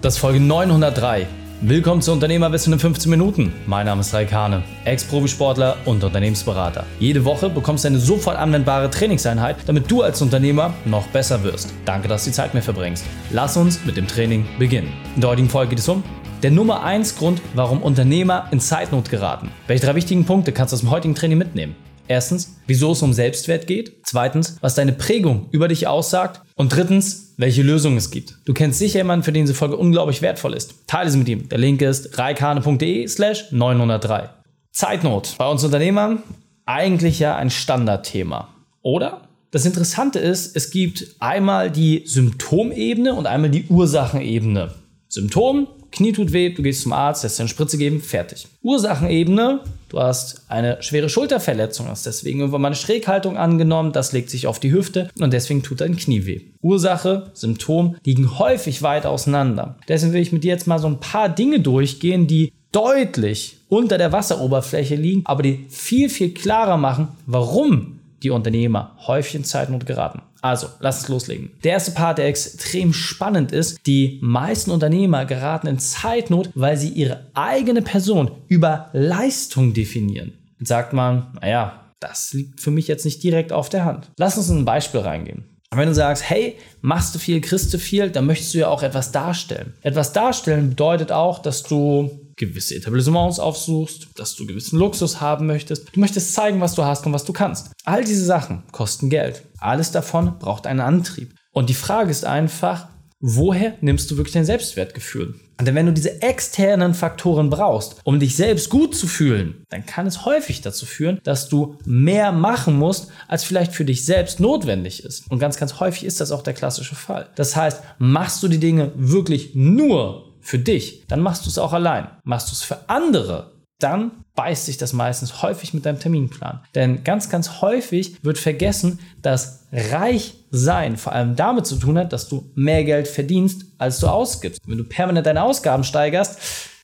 Das ist Folge 903. Willkommen zu Unternehmerwissen in 15 Minuten. Mein Name ist Raik Hane, Ex-Profisportler und Unternehmensberater. Jede Woche bekommst du eine sofort anwendbare Trainingseinheit, damit du als Unternehmer noch besser wirst. Danke, dass du die Zeit mir verbringst. Lass uns mit dem Training beginnen. In der heutigen Folge geht es um der Nummer 1 Grund, warum Unternehmer in Zeitnot geraten. Welche drei wichtigen Punkte kannst du aus dem heutigen Training mitnehmen? Erstens, wieso es um Selbstwert geht. Zweitens, was deine Prägung über dich aussagt. Und drittens, welche Lösungen es gibt. Du kennst sicher jemanden, für den diese Folge unglaublich wertvoll ist. Teile sie mit ihm. Der Link ist reikane.de slash 903. Zeitnot. Bei uns Unternehmern eigentlich ja ein Standardthema. Oder? Das Interessante ist, es gibt einmal die Symptomebene und einmal die Ursachenebene. Symptom, Knie tut weh, du gehst zum Arzt, lässt dir eine Spritze geben, fertig. Ursachenebene, du hast eine schwere Schulterverletzung, hast deswegen irgendwann mal eine Schräghaltung angenommen, das legt sich auf die Hüfte und deswegen tut dein Knie weh. Ursache, Symptom liegen häufig weit auseinander. Deswegen will ich mit dir jetzt mal so ein paar Dinge durchgehen, die deutlich unter der Wasseroberfläche liegen, aber die viel, viel klarer machen, warum die Unternehmer häufig in Zeitnot geraten. Also, lass uns loslegen. Der erste Part, der extrem spannend ist, die meisten Unternehmer geraten in Zeitnot, weil sie ihre eigene Person über Leistung definieren. Jetzt sagt man, naja, das liegt für mich jetzt nicht direkt auf der Hand. Lass uns in ein Beispiel reingehen. Wenn du sagst, hey, machst du viel, kriegst du viel, dann möchtest du ja auch etwas darstellen. Etwas darstellen bedeutet auch, dass du gewisse Etablissements aufsuchst, dass du gewissen Luxus haben möchtest. Du möchtest zeigen, was du hast und was du kannst. All diese Sachen kosten Geld. Alles davon braucht einen Antrieb. Und die Frage ist einfach, woher nimmst du wirklich dein Selbstwertgefühl? Denn wenn du diese externen Faktoren brauchst, um dich selbst gut zu fühlen, dann kann es häufig dazu führen, dass du mehr machen musst, als vielleicht für dich selbst notwendig ist. Und ganz, ganz häufig ist das auch der klassische Fall. Das heißt, machst du die Dinge wirklich nur für dich, dann machst du es auch allein. Machst du es für andere, dann beißt sich das meistens häufig mit deinem Terminplan. Denn ganz, ganz häufig wird vergessen, dass reich sein vor allem damit zu tun hat, dass du mehr Geld verdienst, als du ausgibst. Wenn du permanent deine Ausgaben steigerst,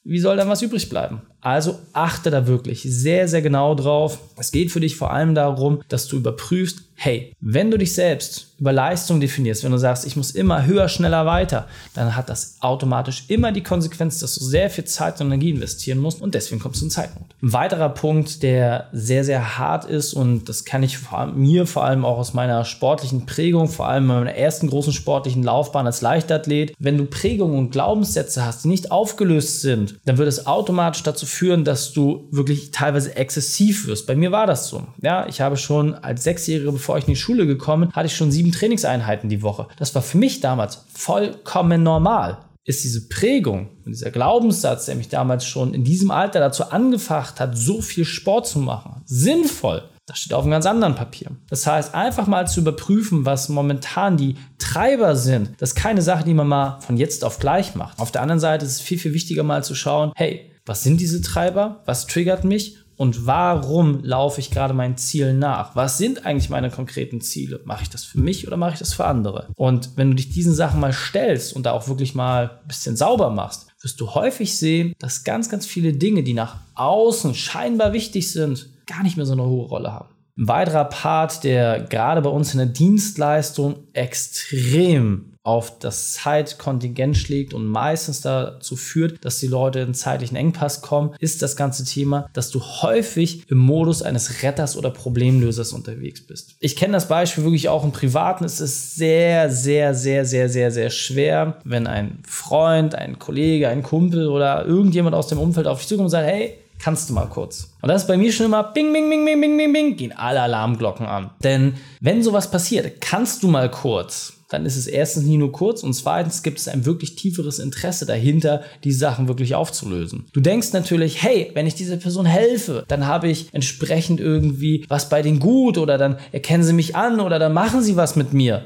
wie soll dann was übrig bleiben? Also achte da wirklich sehr, sehr genau drauf. Es geht für dich vor allem darum, dass du überprüfst, hey, wenn du dich selbst über Leistung definierst, wenn du sagst, ich muss immer höher, schneller, weiter, dann hat das automatisch immer die Konsequenz, dass du sehr viel Zeit und Energie investieren musst und deswegen kommst du in Zeitnot. Ein weiterer Punkt, der sehr, sehr hart ist und das kann ich vor allem, mir vor allem auch aus meiner sportlichen Prägung, vor allem in meiner ersten großen sportlichen Laufbahn als Leichtathlet, wenn du Prägungen und Glaubenssätze hast, die nicht aufgelöst sind, dann wird es automatisch dazu führen, dass du wirklich teilweise exzessiv wirst. Bei mir war das so. Ja, ich habe schon als Sechsjährige, bevor ich in die Schule gekommen, hatte ich schon sieben Trainingseinheiten die Woche. Das war für mich damals vollkommen normal. Ist diese Prägung und dieser Glaubenssatz, der mich damals schon in diesem Alter dazu angefacht hat, so viel Sport zu machen, sinnvoll? Das steht auf einem ganz anderen Papier. Das heißt, einfach mal zu überprüfen, was momentan die Treiber sind, das ist keine Sache, die man mal von jetzt auf gleich macht. Auf der anderen Seite ist es viel, viel wichtiger mal zu schauen, hey, was sind diese Treiber? Was triggert mich? Und warum laufe ich gerade meinen Zielen nach? Was sind eigentlich meine konkreten Ziele? Mache ich das für mich oder mache ich das für andere? Und wenn du dich diesen Sachen mal stellst und da auch wirklich mal ein bisschen sauber machst, wirst du häufig sehen, dass ganz, ganz viele Dinge, die nach außen scheinbar wichtig sind, gar nicht mehr so eine hohe Rolle haben. Ein weiterer Part, der gerade bei uns in der Dienstleistung extrem auf das Zeitkontingent schlägt und meistens dazu führt, dass die Leute in zeitlichen Engpass kommen, ist das ganze Thema, dass du häufig im Modus eines Retters oder Problemlösers unterwegs bist. Ich kenne das Beispiel wirklich auch im Privaten. Es ist sehr, sehr, sehr, sehr, sehr, sehr schwer, wenn ein Freund, ein Kollege, ein Kumpel oder irgendjemand aus dem Umfeld auf dich zukommt und sagt, hey, kannst du mal kurz. Und das ist bei mir schon immer bing, bing, bing, bing, bing, bing, bing, gehen alle Alarmglocken an. Denn wenn sowas passiert, kannst du mal kurz dann ist es erstens nie nur kurz und zweitens gibt es ein wirklich tieferes Interesse dahinter, die Sachen wirklich aufzulösen. Du denkst natürlich, hey, wenn ich dieser Person helfe, dann habe ich entsprechend irgendwie was bei denen gut oder dann erkennen sie mich an oder dann machen sie was mit mir.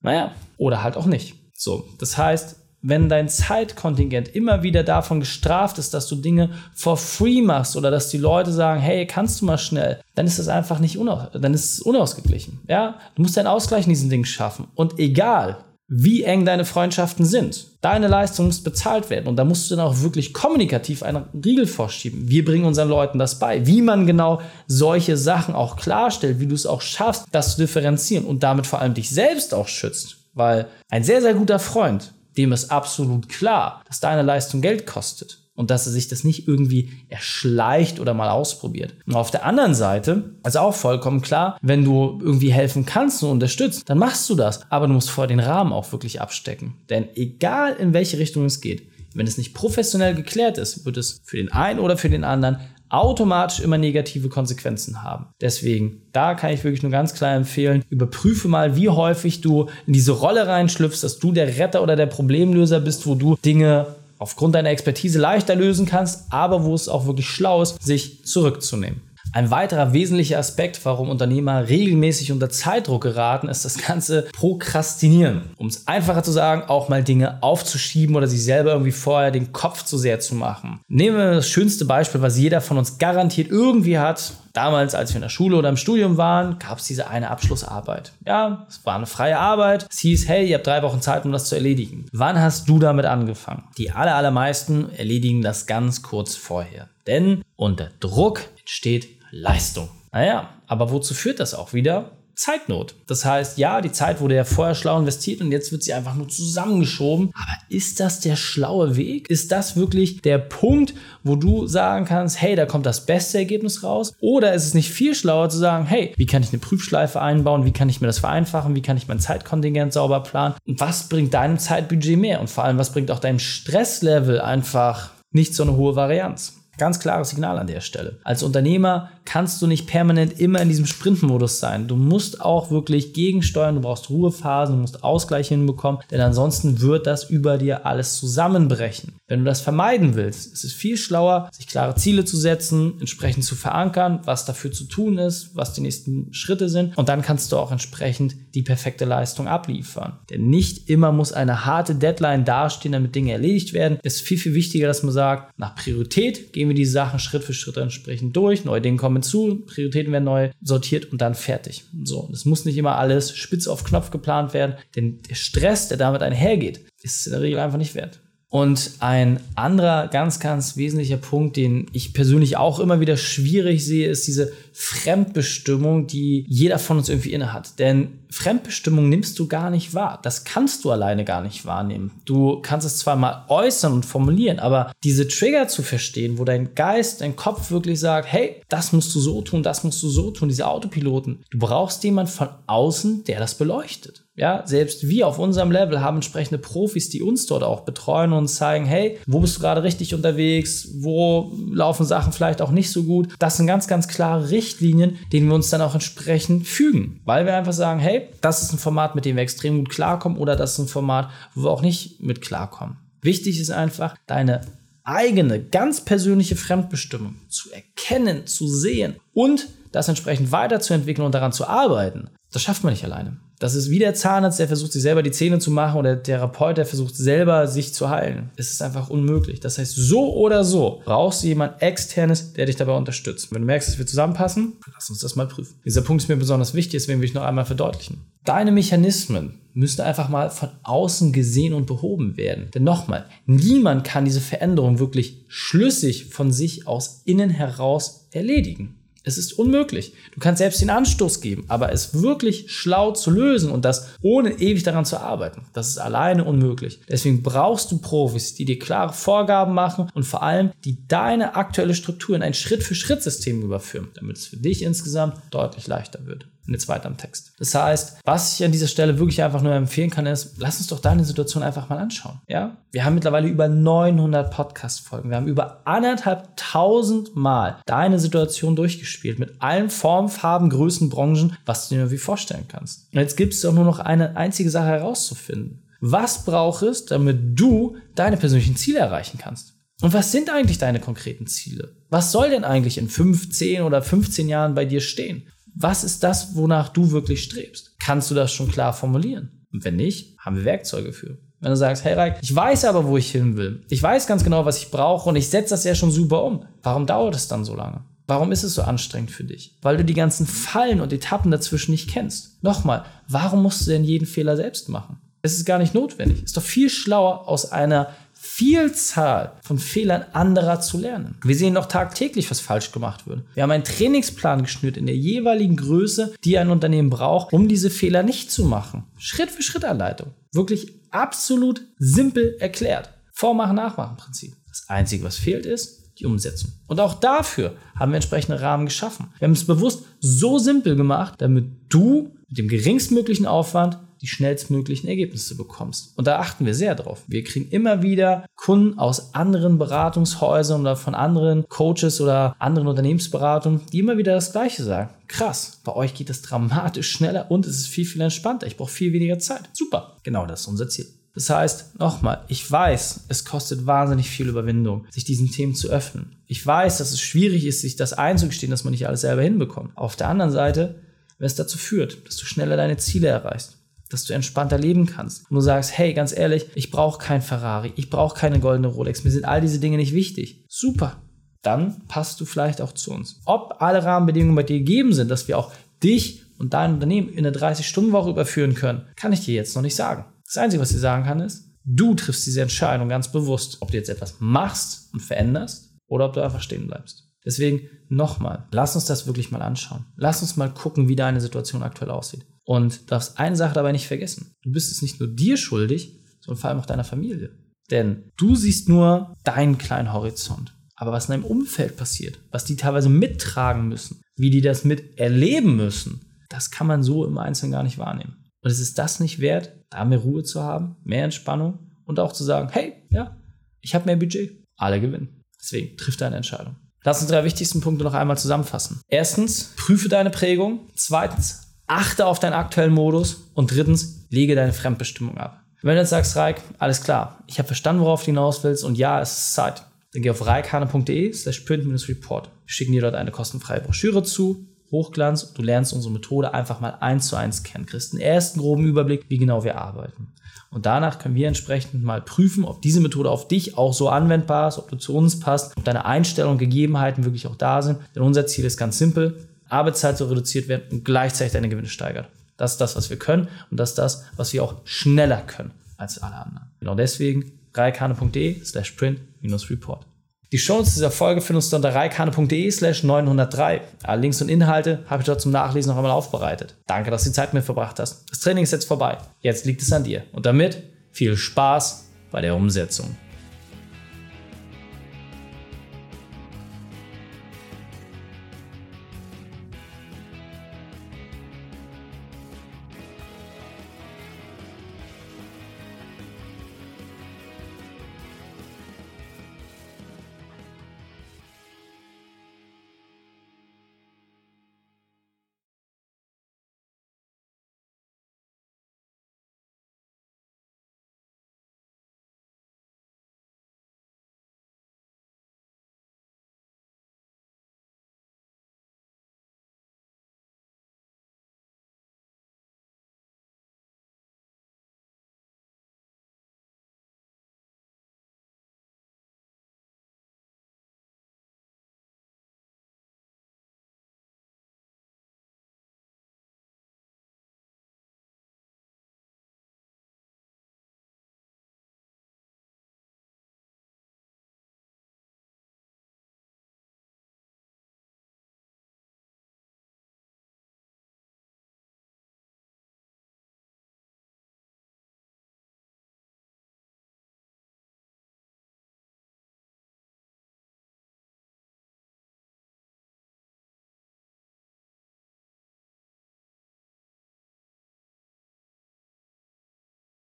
Naja, oder halt auch nicht. So, das heißt, wenn dein Zeitkontingent immer wieder davon gestraft ist, dass du Dinge for free machst oder dass die Leute sagen, hey, kannst du mal schnell, dann ist das einfach nicht unaus dann ist es unausgeglichen. Ja, du musst einen Ausgleich in diesen Dingen schaffen. Und egal, wie eng deine Freundschaften sind, deine Leistung muss bezahlt werden. Und da musst du dann auch wirklich kommunikativ einen Riegel vorschieben. Wir bringen unseren Leuten das bei, wie man genau solche Sachen auch klarstellt, wie du es auch schaffst, das zu differenzieren und damit vor allem dich selbst auch schützt. Weil ein sehr, sehr guter Freund dem ist absolut klar, dass deine Leistung Geld kostet und dass er sich das nicht irgendwie erschleicht oder mal ausprobiert. Und auf der anderen Seite ist auch vollkommen klar, wenn du irgendwie helfen kannst und unterstützt, dann machst du das. Aber du musst vorher den Rahmen auch wirklich abstecken. Denn egal in welche Richtung es geht, wenn es nicht professionell geklärt ist, wird es für den einen oder für den anderen automatisch immer negative Konsequenzen haben. Deswegen, da kann ich wirklich nur ganz klar empfehlen, überprüfe mal, wie häufig du in diese Rolle reinschlüpfst, dass du der Retter oder der Problemlöser bist, wo du Dinge aufgrund deiner Expertise leichter lösen kannst, aber wo es auch wirklich schlau ist, sich zurückzunehmen. Ein weiterer wesentlicher Aspekt, warum Unternehmer regelmäßig unter Zeitdruck geraten, ist das ganze Prokrastinieren. Um es einfacher zu sagen, auch mal Dinge aufzuschieben oder sich selber irgendwie vorher den Kopf zu sehr zu machen. Nehmen wir das schönste Beispiel, was jeder von uns garantiert irgendwie hat. Damals, als wir in der Schule oder im Studium waren, gab es diese eine Abschlussarbeit. Ja, es war eine freie Arbeit. Es hieß, hey, ihr habt drei Wochen Zeit, um das zu erledigen. Wann hast du damit angefangen? Die aller, allermeisten erledigen das ganz kurz vorher. Denn unter Druck entsteht Leistung. Naja, aber wozu führt das auch wieder? Zeitnot. Das heißt, ja, die Zeit wurde ja vorher schlau investiert und jetzt wird sie einfach nur zusammengeschoben. Aber ist das der schlaue Weg? Ist das wirklich der Punkt, wo du sagen kannst, hey, da kommt das beste Ergebnis raus? Oder ist es nicht viel schlauer zu sagen, hey, wie kann ich eine Prüfschleife einbauen? Wie kann ich mir das vereinfachen? Wie kann ich mein Zeitkontingent sauber planen? Und was bringt deinem Zeitbudget mehr? Und vor allem, was bringt auch deinem Stresslevel einfach nicht so eine hohe Varianz? Ganz klares Signal an der Stelle. Als Unternehmer kannst du nicht permanent immer in diesem Sprintmodus sein. Du musst auch wirklich gegensteuern, du brauchst Ruhephasen, du musst Ausgleich hinbekommen, denn ansonsten wird das über dir alles zusammenbrechen. Wenn du das vermeiden willst, ist es viel schlauer, sich klare Ziele zu setzen, entsprechend zu verankern, was dafür zu tun ist, was die nächsten Schritte sind und dann kannst du auch entsprechend die perfekte Leistung abliefern. Denn nicht immer muss eine harte Deadline dastehen, damit Dinge erledigt werden. Es ist viel, viel wichtiger, dass man sagt, nach Priorität gehen wir die Sachen Schritt für Schritt entsprechend durch, neue Dinge kommen zu, Prioritäten werden neu sortiert und dann fertig. So, es muss nicht immer alles spitz auf Knopf geplant werden, denn der Stress, der damit einhergeht, ist es in der Regel einfach nicht wert. Und ein anderer ganz, ganz wesentlicher Punkt, den ich persönlich auch immer wieder schwierig sehe, ist diese Fremdbestimmung, die jeder von uns irgendwie innehat. Denn Fremdbestimmung nimmst du gar nicht wahr. Das kannst du alleine gar nicht wahrnehmen. Du kannst es zwar mal äußern und formulieren, aber diese Trigger zu verstehen, wo dein Geist, dein Kopf wirklich sagt, hey, das musst du so tun, das musst du so tun, diese Autopiloten. Du brauchst jemanden von außen, der das beleuchtet. Ja, selbst wir auf unserem Level haben entsprechende Profis, die uns dort auch betreuen und zeigen, hey, wo bist du gerade richtig unterwegs? Wo laufen Sachen vielleicht auch nicht so gut? Das sind ganz, ganz klare Richtlinien, denen wir uns dann auch entsprechend fügen. Weil wir einfach sagen, hey, das ist ein Format, mit dem wir extrem gut klarkommen oder das ist ein Format, wo wir auch nicht mit klarkommen. Wichtig ist einfach, deine eigene, ganz persönliche Fremdbestimmung zu erkennen, zu sehen und das entsprechend weiterzuentwickeln und daran zu arbeiten. Das schafft man nicht alleine. Das ist wie der Zahnarzt, der versucht, sich selber die Zähne zu machen oder der Therapeut, der versucht, selber sich zu heilen. Es ist einfach unmöglich. Das heißt, so oder so brauchst du jemand externes, der dich dabei unterstützt. Wenn du merkst, dass wir zusammenpassen, lass uns das mal prüfen. Dieser Punkt ist mir besonders wichtig, deswegen will ich noch einmal verdeutlichen. Deine Mechanismen müssen einfach mal von außen gesehen und behoben werden. Denn nochmal, niemand kann diese Veränderung wirklich schlüssig von sich aus innen heraus erledigen. Es ist unmöglich. Du kannst selbst den Anstoß geben, aber es wirklich schlau zu lösen und das ohne ewig daran zu arbeiten, das ist alleine unmöglich. Deswegen brauchst du Profis, die dir klare Vorgaben machen und vor allem, die deine aktuelle Struktur in ein Schritt-für-Schritt-System überführen, damit es für dich insgesamt deutlich leichter wird und jetzt weiter am Text. Das heißt, was ich an dieser Stelle wirklich einfach nur empfehlen kann, ist, lass uns doch deine Situation einfach mal anschauen. Ja? Wir haben mittlerweile über 900 Podcast-Folgen. Wir haben über anderthalb tausend Mal deine Situation durchgespielt mit allen Formen, Farben, Größen, Branchen, was du dir irgendwie vorstellen kannst. Und jetzt gibt es doch nur noch eine einzige Sache herauszufinden. Was braucht es, damit du deine persönlichen Ziele erreichen kannst? Und was sind eigentlich deine konkreten Ziele? Was soll denn eigentlich in 15 oder 15 Jahren bei dir stehen? Was ist das, wonach du wirklich strebst? Kannst du das schon klar formulieren? Und wenn nicht, haben wir Werkzeuge für. Wenn du sagst, hey Reik, ich weiß aber, wo ich hin will. Ich weiß ganz genau, was ich brauche und ich setze das ja schon super um. Warum dauert es dann so lange? Warum ist es so anstrengend für dich? Weil du die ganzen Fallen und Etappen dazwischen nicht kennst. Nochmal, warum musst du denn jeden Fehler selbst machen? Es ist gar nicht notwendig. Ist doch viel schlauer, aus einer Vielzahl von Fehlern anderer zu lernen. Wir sehen doch tagtäglich, was falsch gemacht wird. Wir haben einen Trainingsplan geschnürt in der jeweiligen Größe, die ein Unternehmen braucht, um diese Fehler nicht zu machen. Schritt für Schritt Anleitung. Wirklich absolut simpel erklärt. Vormachen, nachmachen Prinzip. Das Einzige, was fehlt, ist die Umsetzung. Und auch dafür haben wir entsprechende Rahmen geschaffen. Wir haben es bewusst so simpel gemacht, damit du mit dem geringstmöglichen Aufwand die schnellstmöglichen Ergebnisse bekommst. Und da achten wir sehr drauf. Wir kriegen immer wieder Kunden aus anderen Beratungshäusern oder von anderen Coaches oder anderen Unternehmensberatungen, die immer wieder das Gleiche sagen. Krass, bei euch geht es dramatisch schneller und es ist viel, viel entspannter. Ich brauche viel weniger Zeit. Super, genau das ist unser Ziel. Das heißt, nochmal, ich weiß, es kostet wahnsinnig viel Überwindung, sich diesen Themen zu öffnen. Ich weiß, dass es schwierig ist, sich das einzugestehen, dass man nicht alles selber hinbekommt. Auf der anderen Seite, wenn es dazu führt, dass du schneller deine Ziele erreichst, dass du entspannter leben kannst. Und du sagst, hey, ganz ehrlich, ich brauche kein Ferrari, ich brauche keine goldene Rolex, mir sind all diese Dinge nicht wichtig. Super. Dann passt du vielleicht auch zu uns. Ob alle Rahmenbedingungen bei dir gegeben sind, dass wir auch dich und dein Unternehmen in eine 30-Stunden-Woche überführen können, kann ich dir jetzt noch nicht sagen. Das Einzige, was ich sagen kann, ist, du triffst diese Entscheidung ganz bewusst, ob du jetzt etwas machst und veränderst oder ob du einfach stehen bleibst. Deswegen nochmal, lass uns das wirklich mal anschauen. Lass uns mal gucken, wie deine Situation aktuell aussieht. Und darfst eine Sache dabei nicht vergessen. Du bist es nicht nur dir schuldig, sondern vor allem auch deiner Familie. Denn du siehst nur deinen kleinen Horizont. Aber was in deinem Umfeld passiert, was die teilweise mittragen müssen, wie die das mit erleben müssen, das kann man so im Einzelnen gar nicht wahrnehmen. Und es ist das nicht wert, da mehr Ruhe zu haben, mehr Entspannung und auch zu sagen, hey, ja, ich habe mehr Budget. Alle gewinnen. Deswegen triff deine Entscheidung. Lass uns drei wichtigsten Punkte noch einmal zusammenfassen. Erstens, prüfe deine Prägung. Zweitens, achte auf deinen aktuellen Modus und drittens, lege deine Fremdbestimmung ab. Wenn du jetzt sagst, Reik, alles klar, ich habe verstanden, worauf du hinaus willst und ja, es ist Zeit, dann geh auf reikhane.de slash print-report. Wir schicken dir dort eine kostenfreie Broschüre zu, Hochglanz und du lernst unsere Methode einfach mal eins zu eins kennen, kriegst einen ersten groben Überblick, wie genau wir arbeiten. Und danach können wir entsprechend mal prüfen, ob diese Methode auf dich auch so anwendbar ist, ob du zu uns passt, ob deine Einstellungen und Gegebenheiten wirklich auch da sind. Denn unser Ziel ist ganz simpel, Arbeitszeit so reduziert werden und gleichzeitig deine Gewinne steigert. Das ist das, was wir können und das ist das, was wir auch schneller können als alle anderen. Genau deswegen reikane.de slash print-report. Die Shownotes dieser Folge findest du unter reikane.de slash 903. Alle Links und Inhalte habe ich dort zum Nachlesen noch einmal aufbereitet. Danke, dass du die Zeit mit verbracht hast. Das Training ist jetzt vorbei. Jetzt liegt es an dir. Und damit viel Spaß bei der Umsetzung.